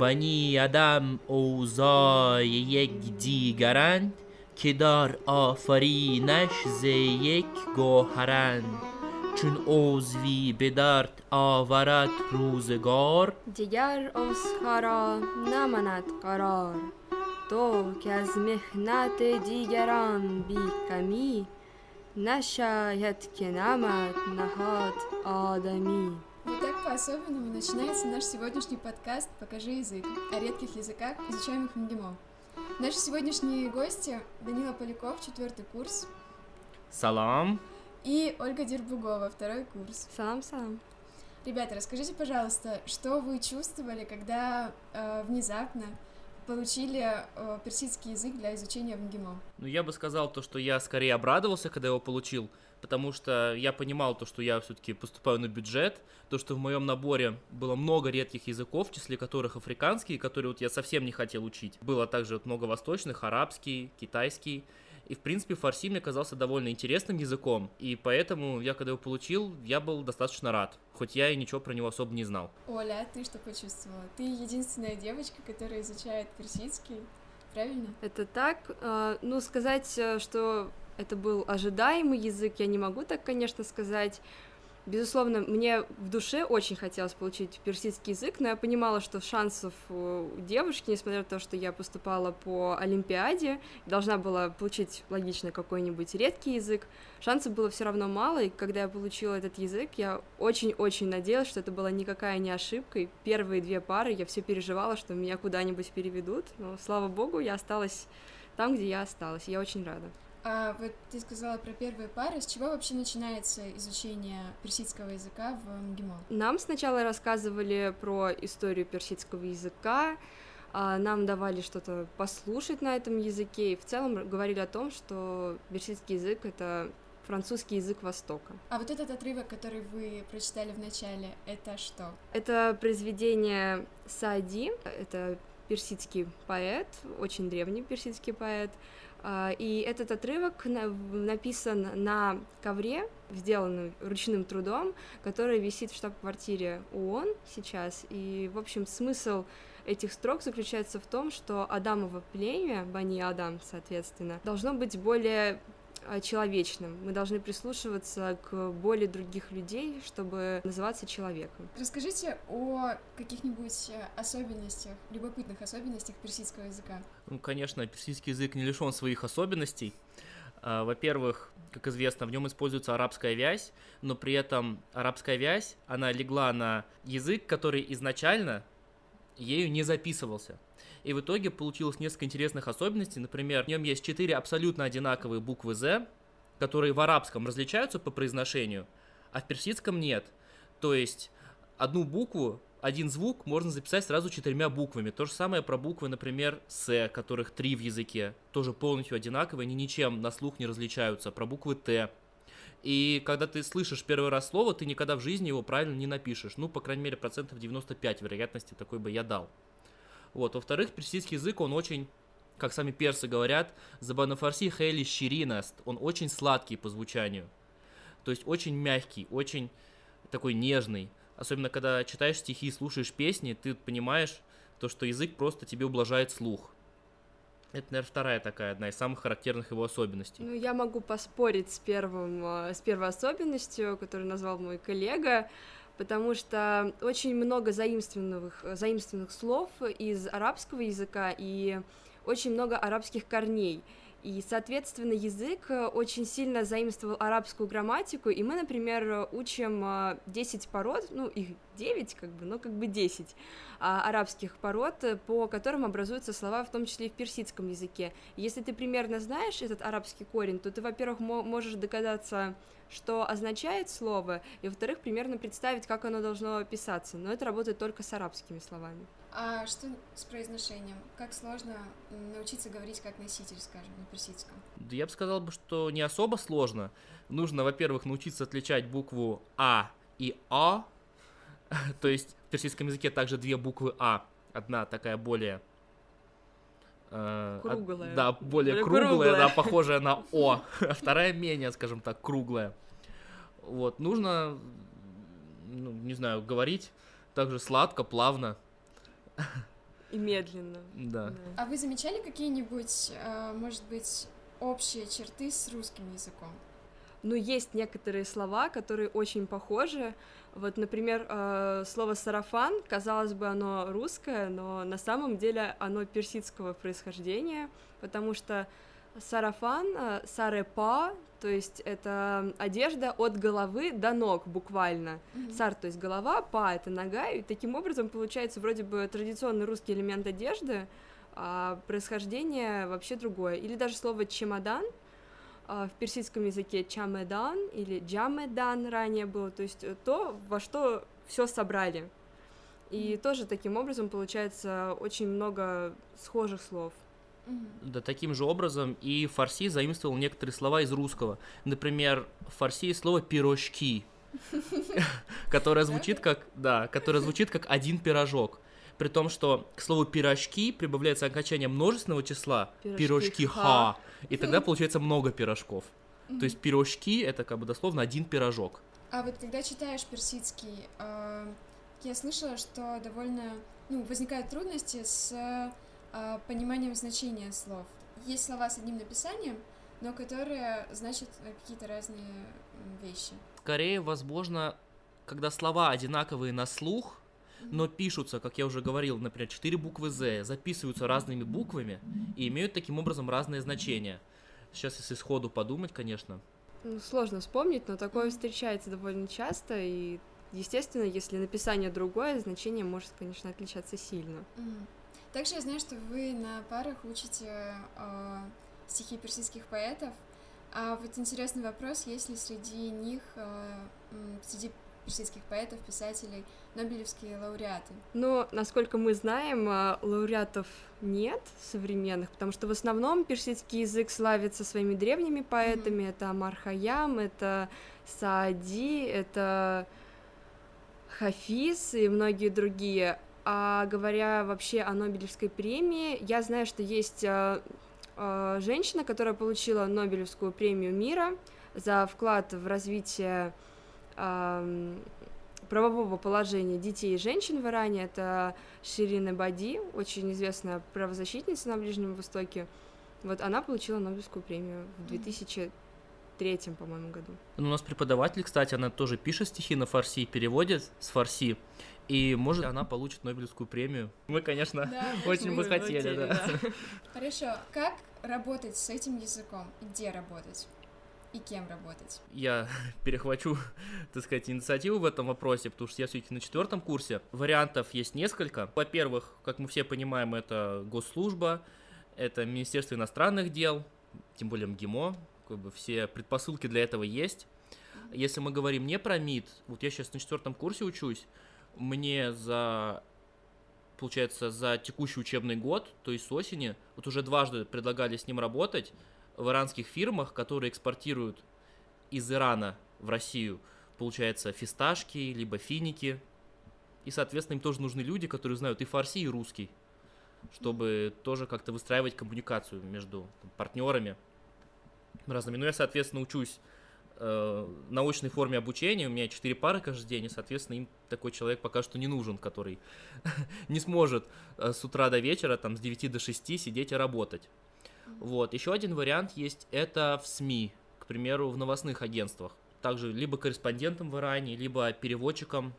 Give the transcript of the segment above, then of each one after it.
بنی آدم اوضاع یک دیگرند که دار آفرینش ز یک گوهرند. چون عضوی به درد آورد روزگار دیگر عضوها را نماند قرار. تو که از محنت دیگران بی کمی نشاید که نمد نهاد آدمی. Вот так по-особенному начинается наш сегодняшний подкаст «Покажи язык» о редких языках, изучаемых в МГИМО. Наши сегодняшние гости Данила Поляков, четвертый курс, Салам. и Ольга Дербугова, второй курс. Салам-салам. Ребята, расскажите, пожалуйста, что вы чувствовали, когда э, внезапно получили э, персидский язык для изучения в МГИМО? Ну, я бы сказал то, что я скорее обрадовался, когда его получил, потому что я понимал то, что я все-таки поступаю на бюджет, то, что в моем наборе было много редких языков, в числе которых африканские, которые вот я совсем не хотел учить. Было также вот много восточных, арабский, китайский. И, в принципе, фарси мне казался довольно интересным языком, и поэтому я, когда его получил, я был достаточно рад, хоть я и ничего про него особо не знал. Оля, а ты что почувствовала? Ты единственная девочка, которая изучает персидский, правильно? Это так. А, Ну, сказать, э, что это был ожидаемый язык, я не могу так, конечно, сказать. Безусловно, мне в душе очень хотелось получить персидский язык, но я понимала, что шансов у девушки, несмотря на то, что я поступала по Олимпиаде, должна была получить логично какой-нибудь редкий язык, шансов было все равно мало, и когда я получила этот язык, я очень-очень надеялась, что это была никакая не ошибка, и первые две пары я все переживала, что меня куда-нибудь переведут, но, слава богу, я осталась там, где я осталась, и я очень рада. А вот ты сказала про первые пары. С чего вообще начинается изучение персидского языка в МГИМО? Нам сначала рассказывали про историю персидского языка, а, нам давали что-то послушать на этом языке, и в целом говорили о том, что персидский язык — это французский язык Востока. А вот этот отрывок, который вы прочитали в начале, это что? Это произведение Саади, это персидский поэт, очень древний персидский поэт, и этот отрывок на- написан на ковре, сделанный ручным трудом, который висит в штаб-квартире ООН сейчас. И, в общем, смысл этих строк заключается в том, что Адамово племя, Бани Адам, соответственно, должно быть более а, человечным. Мы должны прислушиваться к боли других людей, чтобы называться человеком. Расскажите о каких-нибудь э, особенностях, любопытных особенностях персидского языка. Ну, конечно, персидский язык не лишен своих особенностей. А, Во-первых, как известно, в нем используется арабская вязь, но при этом арабская вязь, она легла на язык, который изначально ею не записывался. И в итоге получилось несколько интересных особенностей. Например, в нем есть четыре абсолютно одинаковые буквы «з», которые в арабском различаются по произношению, а в персидском нет. То есть одну букву, один звук можно записать сразу четырьмя буквами. То же самое про буквы, например, «с», которых три в языке. Тоже полностью одинаковые, они ничем на слух не различаются. Про буквы «т». И когда ты слышишь первый раз слово, ты никогда в жизни его правильно не напишешь. Ну, по крайней мере, процентов 95 вероятности такой бы я дал. Вот. Во-вторых, персидский язык, он очень, как сами персы говорят, забанафарси хейли щиринаст. Он очень сладкий по звучанию. То есть очень мягкий, очень такой нежный. Особенно, когда читаешь стихи, слушаешь песни, ты понимаешь, то, что язык просто тебе ублажает слух. Это, наверное, вторая такая, одна из самых характерных его особенностей. Ну, я могу поспорить с, первым, э, с первой особенностью, которую назвал мой коллега, потому что очень много заимствованных, заимствованных слов из арабского языка и очень много арабских корней. И, соответственно, язык э, очень сильно заимствовал арабскую грамматику, и мы, например, учим э, 10 пород, ну, их 9, как бы, но как бы 10 а, арабских пород, э, по которым образуются слова, в том числе и в персидском языке. Если ты примерно знаешь этот арабский корень, то ты, во-первых, мо- можешь догадаться, что означает слово, и, во-вторых, примерно представить, как оно должно писаться. Но это работает только с арабскими словами. А что с произношением? Как сложно научиться говорить как носитель, скажем, на персидском? Да я бы сказал бы, что не особо сложно. Нужно, во-первых, научиться отличать букву А и А. То есть в персидском языке также две буквы А. Одна такая более... э, от- Круглая. да, более Более круглая, круглая. да, похожая на О. А вторая менее, скажем так, круглая. Вот, нужно, ну, не знаю, говорить также сладко, плавно. И медленно. Да. А вы замечали какие-нибудь, э, может быть, общие черты с русским языком? Ну, есть некоторые слова, которые очень похожи. Вот, например, э, слово «сарафан», казалось бы, оно русское, но на самом деле оно персидского происхождения, потому что сарафан, э, сарепа, то есть это одежда от головы до ног буквально. Мгм. Сар, то есть голова, па это нога, и таким образом получается вроде бы традиционный русский элемент одежды, а происхождение вообще другое. Или даже слово чемодан в персидском языке чамедан или джамедан ранее было, то есть э, то, во что все собрали. И тоже таким образом получается очень много схожих слов. Да, таким же образом и фарси заимствовал некоторые слова из русского. Например, в фарси есть слово пирожки, которое звучит как, да, которое звучит как один пирожок. При том, что к слову пирожки прибавляется окончание множественного числа Пирожки пирожки ха. и тогда получается много пирожков. То есть пирожки это как бы дословно один пирожок. А вот когда читаешь персидский, э, я слышала, что довольно, ну, возникают трудности с э, пониманием значения слов. Есть слова с одним написанием, но которые значат э, какие-то разные вещи. Скорее, возможно, когда слова одинаковые на слух, но пишутся, как я уже говорил, например, четыре буквы «З», записываются разными буквами и имеют таким образом разные значения. Сейчас, если сходу подумать, конечно. Ну, сложно вспомнить, но такое встречается довольно часто, и, естественно, если написание другое, значение может, конечно, отличаться сильно. Также я знаю, что вы на парах учите э, стихи персидских поэтов. А вот интересный вопрос, есть ли среди них, э, среди персидских поэтов, писателей, нобелевские лауреаты? Но, насколько мы знаем, а, лауреатов нет современных, потому что в основном персидский язык славится своими древними поэтами. Это Амар Хайям, это Саади, это Хафиз и многие другие. А говоря вообще о Нобелевской премии, я знаю, что есть а, а, женщина, которая получила Нобелевскую премию мира за вклад в развитие правового положения детей и женщин в Иране. Это Ширина Бади, очень известная правозащитница на Ближнем Востоке. Вот она получила Нобелевскую премию в 2003, по-моему, году. Ну, У нас преподаватель, кстати, она тоже пишет стихи на фарси, переводит с фарси, и может она получит Нобелевскую премию. Мы, конечно, Да, очень бы хотели, хотели, да. Хорошо, как работать с этим языком? И Где работать? И кем работать? я перехвачу, так сказать, инициативу в этом вопросе, потому что я все-таки на четвертом курсе. Вариантов есть несколько. Во-первых, как мы все понимаем, это госслужба, это Министерство иностранных дел, тем более МГИМО, как бы все предпосылки для этого есть. Если мы говорим не про МИД, вот я сейчас на четвертом курсе учусь, мне за, получается, за текущий учебный год, то есть с осени, вот уже дважды предлагали с ним работать в иранских фирмах, которые экспортируют из Ирана в Россию, получается, фисташки, либо финики. И, соответственно, им тоже нужны люди, которые знают и фарси, и русский, чтобы тоже как-то выстраивать коммуникацию между там, партнерами разными. Ну, я, соответственно, учусь э, научной форме обучения, у меня четыре пары каждый день, и, соответственно, им такой человек пока что не нужен, который не сможет э, с утра до вечера, там, с 9 до 6 сидеть и работать. Вот, еще один вариант есть, это в СМИ, к примеру, в новостных агентствах. Также либо корреспондентом в Иране, либо переводчиком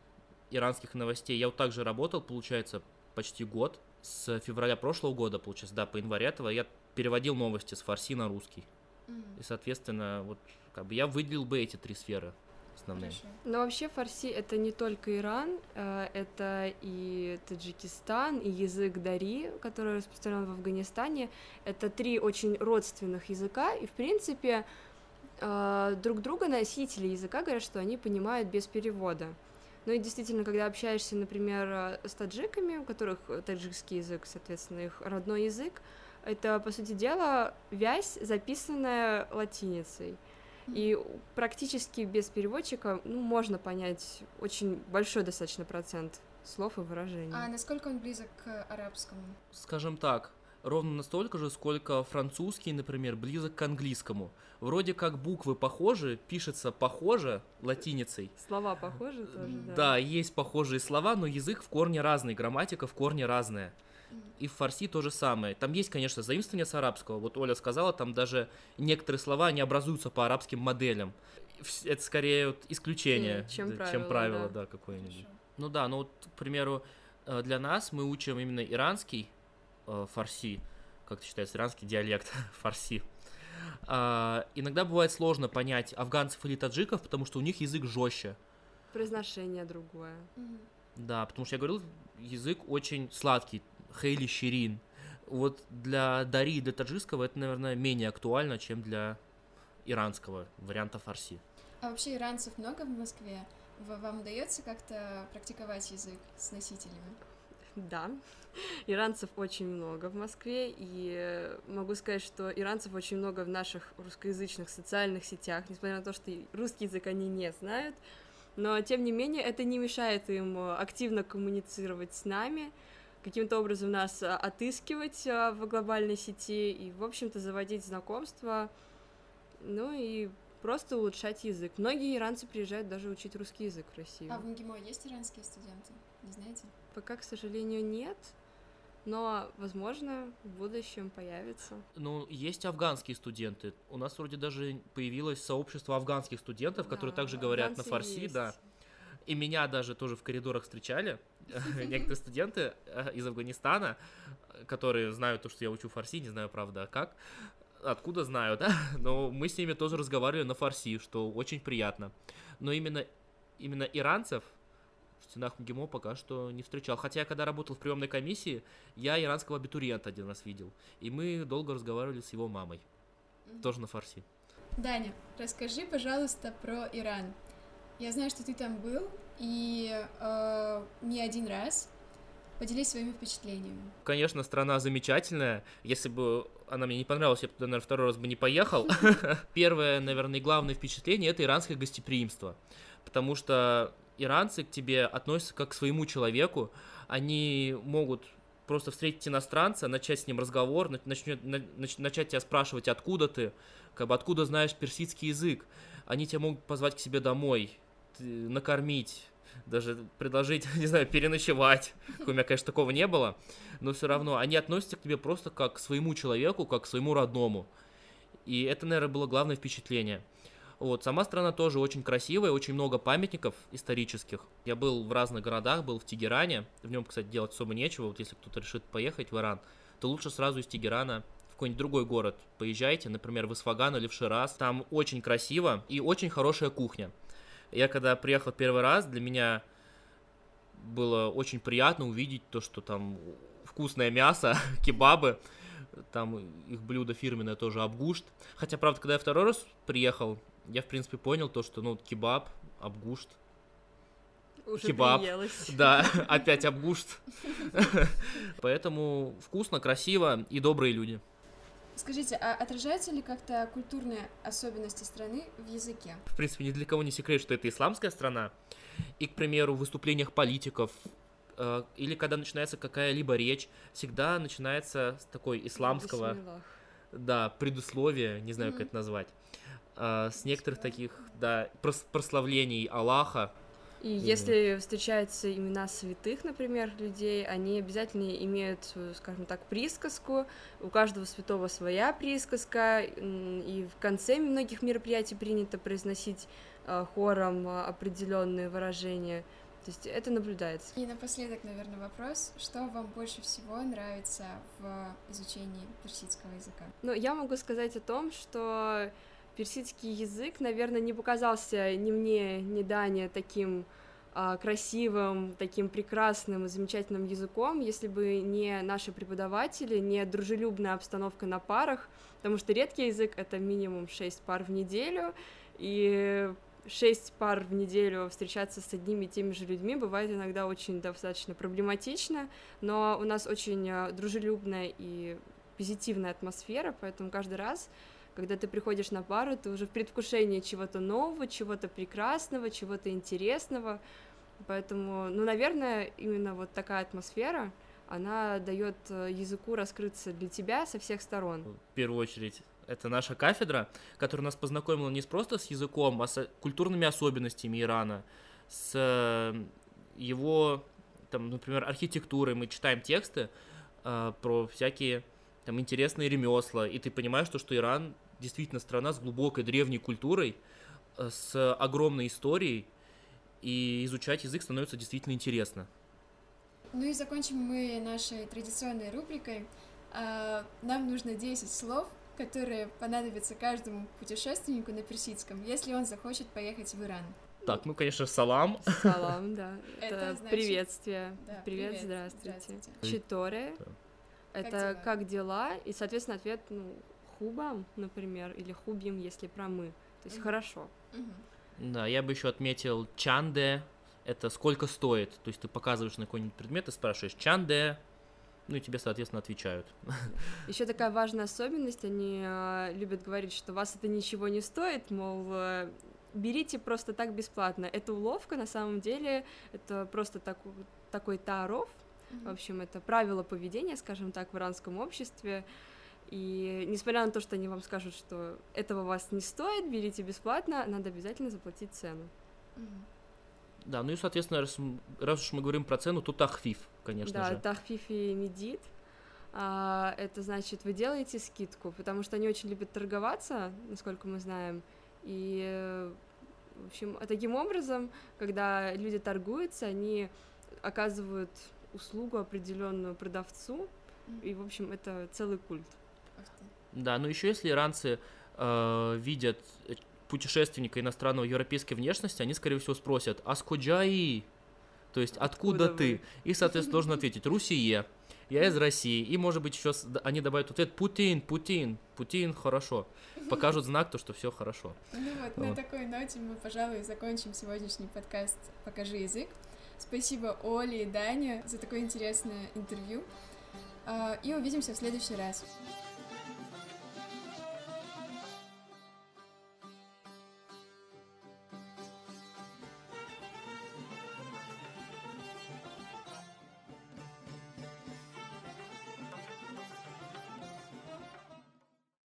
иранских новостей. Я вот также работал, получается, почти год. С февраля прошлого года, получается, да, по январь этого я переводил новости с фарси на русский. И, соответственно, вот как бы я выделил бы эти три сферы основные. Хорошо. Но вообще фарси это не только Иран, э, это и Таджикистан, и язык Дари, который распространен в Афганистане. Это три очень родственных языка, и в принципе э, друг друга носители языка говорят, что они понимают без перевода. Ну и действительно, когда общаешься, например, э, с таджиками, у которых таджикский язык, соответственно, их родной язык, это, по сути дела, вязь, записанная латиницей. И практически без переводчика ну, можно понять очень большой достаточно процент слов и выражений. А насколько он близок к арабскому? Скажем так, ровно настолько же, сколько французский, например, близок к английскому. Вроде как буквы похожи, пишется похоже латиницей. Слова похожи тоже, да. Да, есть похожие слова, но язык в корне разный, грамматика в корне разная. И в фарси то же самое. Там есть, конечно, заимствование с арабского. Вот Оля сказала, там даже некоторые слова не образуются по арабским моделям. Это скорее вот исключение, чем да, правило, чем правило, да. да, какое-нибудь. Хорошо. Ну да, ну вот, к примеру, э, для нас мы учим именно иранский э, фарси, как это считается, иранский диалект фарси. А, иногда бывает сложно понять афганцев или таджиков, потому что у них язык жестче. Произношение другое. Да, потому что я говорил, язык очень сладкий, хейли щирин. Вот для Дари и для таджикского это, наверное, менее актуально, чем для иранского варианта фарси. А вообще иранцев много в Москве? Вам удается как-то практиковать язык с носителями? Да, иранцев очень много в Москве, и могу сказать, что иранцев очень много в наших русскоязычных социальных сетях, несмотря на то, что русский язык они не знают, но тем не менее это не мешает им э, активно коммуницировать с нами, каким-то образом нас а, отыскивать а, в глобальной сети и, в общем-то, заводить знакомства, ну и просто улучшать язык. Многие иранцы приезжают даже учить русский язык в Россию. А в МГИМО есть иранские студенты? Не знаете? Пока, к сожалению, нет, но, возможно, в будущем появится. Ну, есть афганские студенты. У нас вроде даже появилось сообщество афганских студентов, которые Да, также говорят на фарси, есть. да. И меня даже тоже в коридорах встречали некоторые студенты э, из Афганистана, которые знают то, что я учу фарси, не знаю, правда, а как. Откуда знаю, да? Но мы с ними тоже разговаривали на фарси, что очень приятно. Но именно, именно иранцев в стенах МГИМО пока что не встречал. Хотя я когда работал в приемной комиссии, я иранского абитуриента один раз видел. И мы долго разговаривали с его мамой. Тоже на фарси. Даня, расскажи, пожалуйста, про Иран. Я знаю, что ты там был, и э, не один раз. Поделись своими впечатлениями. Конечно, страна замечательная. Если бы она мне не понравилась, я бы туда, наверное, второй раз бы не поехал. Первое, наверное, главное впечатление – это иранское гостеприимство. Потому что иранцы к тебе относятся как к своему человеку. Они могут просто встретить иностранца, начать с ним разговор, на- начнет, на- нач- начать тебя спрашивать, откуда ты, как бы откуда знаешь персидский язык. Они тебя могут позвать к себе домой, накормить, даже предложить, не знаю, переночевать. У меня, конечно, такого не было, но все равно они относятся к тебе просто как к своему человеку, как к своему родному. И это, наверное, было главное впечатление. Вот, сама страна тоже очень красивая, очень много памятников исторических. Я был в разных городах, был в Тегеране. В нем, кстати, делать особо нечего. Вот если кто-то решит поехать в Иран, то лучше сразу из Тегерана в какой-нибудь другой город поезжайте, например, в Исфаган или в Шираз. Там очень красиво и очень хорошая кухня. Я когда приехал первый раз, для меня было очень приятно увидеть то, что там вкусное мясо, кебабы, там их блюдо фирменное тоже абгушт. Хотя, правда, когда я второй раз приехал, я, в принципе, понял то, что, ну, кебаб, абгушт, Уже Кебаб. да, опять абгушт. Поэтому вкусно, красиво и добрые люди. Скажите, а отражаются ли как-то культурные особенности страны в языке? В принципе, ни для кого не секрет, что это исламская страна. И, к примеру, в выступлениях политиков э, или когда начинается какая-либо речь, всегда начинается с такой исламского, Бисмиллах. да, предусловия, не знаю, как Мгм. это назвать, э, с некоторых таких, да, прос- прославлений Аллаха. И если встречаются имена святых, например, людей, они обязательно имеют, свою, скажем так, присказку. У каждого святого своя присказка. И в конце многих мероприятий принято произносить э, хором э, определенные выражения. То есть это наблюдается. И напоследок, наверное, вопрос, что вам больше всего нравится в изучении персидского языка? Ну, я могу сказать о том, что персидский язык, наверное, не показался ни мне, ни Дане таким а, красивым, таким прекрасным и замечательным языком, если бы не наши преподаватели, не дружелюбная обстановка на парах, потому что редкий язык — это минимум 6 пар в неделю, и шесть пар в неделю встречаться с одними и теми же людьми бывает иногда очень достаточно проблематично, но у нас очень а, дружелюбная и позитивная атмосфера, поэтому каждый раз, когда ты приходишь на пару, ты уже в предвкушении чего-то нового, чего-то прекрасного, чего-то интересного. Поэтому, ну, наверное, именно вот такая атмосфера, она дает э, языку раскрыться для тебя со всех сторон. В первую очередь, это наша кафедра, которая нас познакомила не просто с языком, а с культурными особенностями Ирана, с э, его, там, например, архитектурой. Мы читаем тексты э, про всякие там интересные ремесла, и ты понимаешь, что, что Иран действительно страна с глубокой древней культурой, э, с огромной историей, и изучать язык становится действительно интересно. Ну и закончим мы нашей традиционной рубрикой. А, нам нужно 10 слов, которые понадобятся каждому путешественнику на персидском, если он захочет поехать в Иран. Так, ну, конечно, салам. Салам, да. Это Это значит- приветствие. Да, Привет, привет, здравствуйте. здравствуйте. Читоре. Да. Это дела? как дела? И, соответственно, ответ, ну, хубам, например, или хубим, если про мы. То есть хорошо. Да, я бы еще отметил чанде, это сколько стоит. То есть ты показываешь на какой-нибудь предмет и спрашиваешь чанде, ну и тебе, соответственно, отвечают. Еще такая важная особенность, они э, любят говорить, что вас это ничего не стоит, мол, э, берите просто так бесплатно. Это уловка, на самом деле, это просто таку- такой таров, в Мгм. общем, это правило поведения, скажем так, в иранском обществе. И несмотря на то, что они вам скажут, что этого вас не стоит, берите бесплатно, надо обязательно заплатить цену. Да, ну и, соответственно, раз, раз уж мы говорим про цену, то тахфиф, конечно да, же. тахфифи медит. А, это значит, вы делаете скидку, потому что они очень любят торговаться, насколько мы знаем. И, э, в общем, таким образом, когда люди торгуются, они оказывают услугу определенную продавцу, и, в общем, это целый культ. Да, ну еще если иранцы э, видят э, путешественника иностранного европейской внешности, они, скорее всего, спросят «Аскуджаи?» То есть «Откуда, Откуда ты?» вы? И, соответственно, должен ответить «Русие». Я из России. И, может быть, еще они добавят ответ «Путин, Путин, Путин, хорошо». Покажут знак, то, что все хорошо. Ну вот, на Вот. такой ноте мы, пожалуй, закончим сегодняшний подкаст «Покажи язык». Спасибо Оле и Дане за такое интересное интервью. А, И увидимся в следующий раз.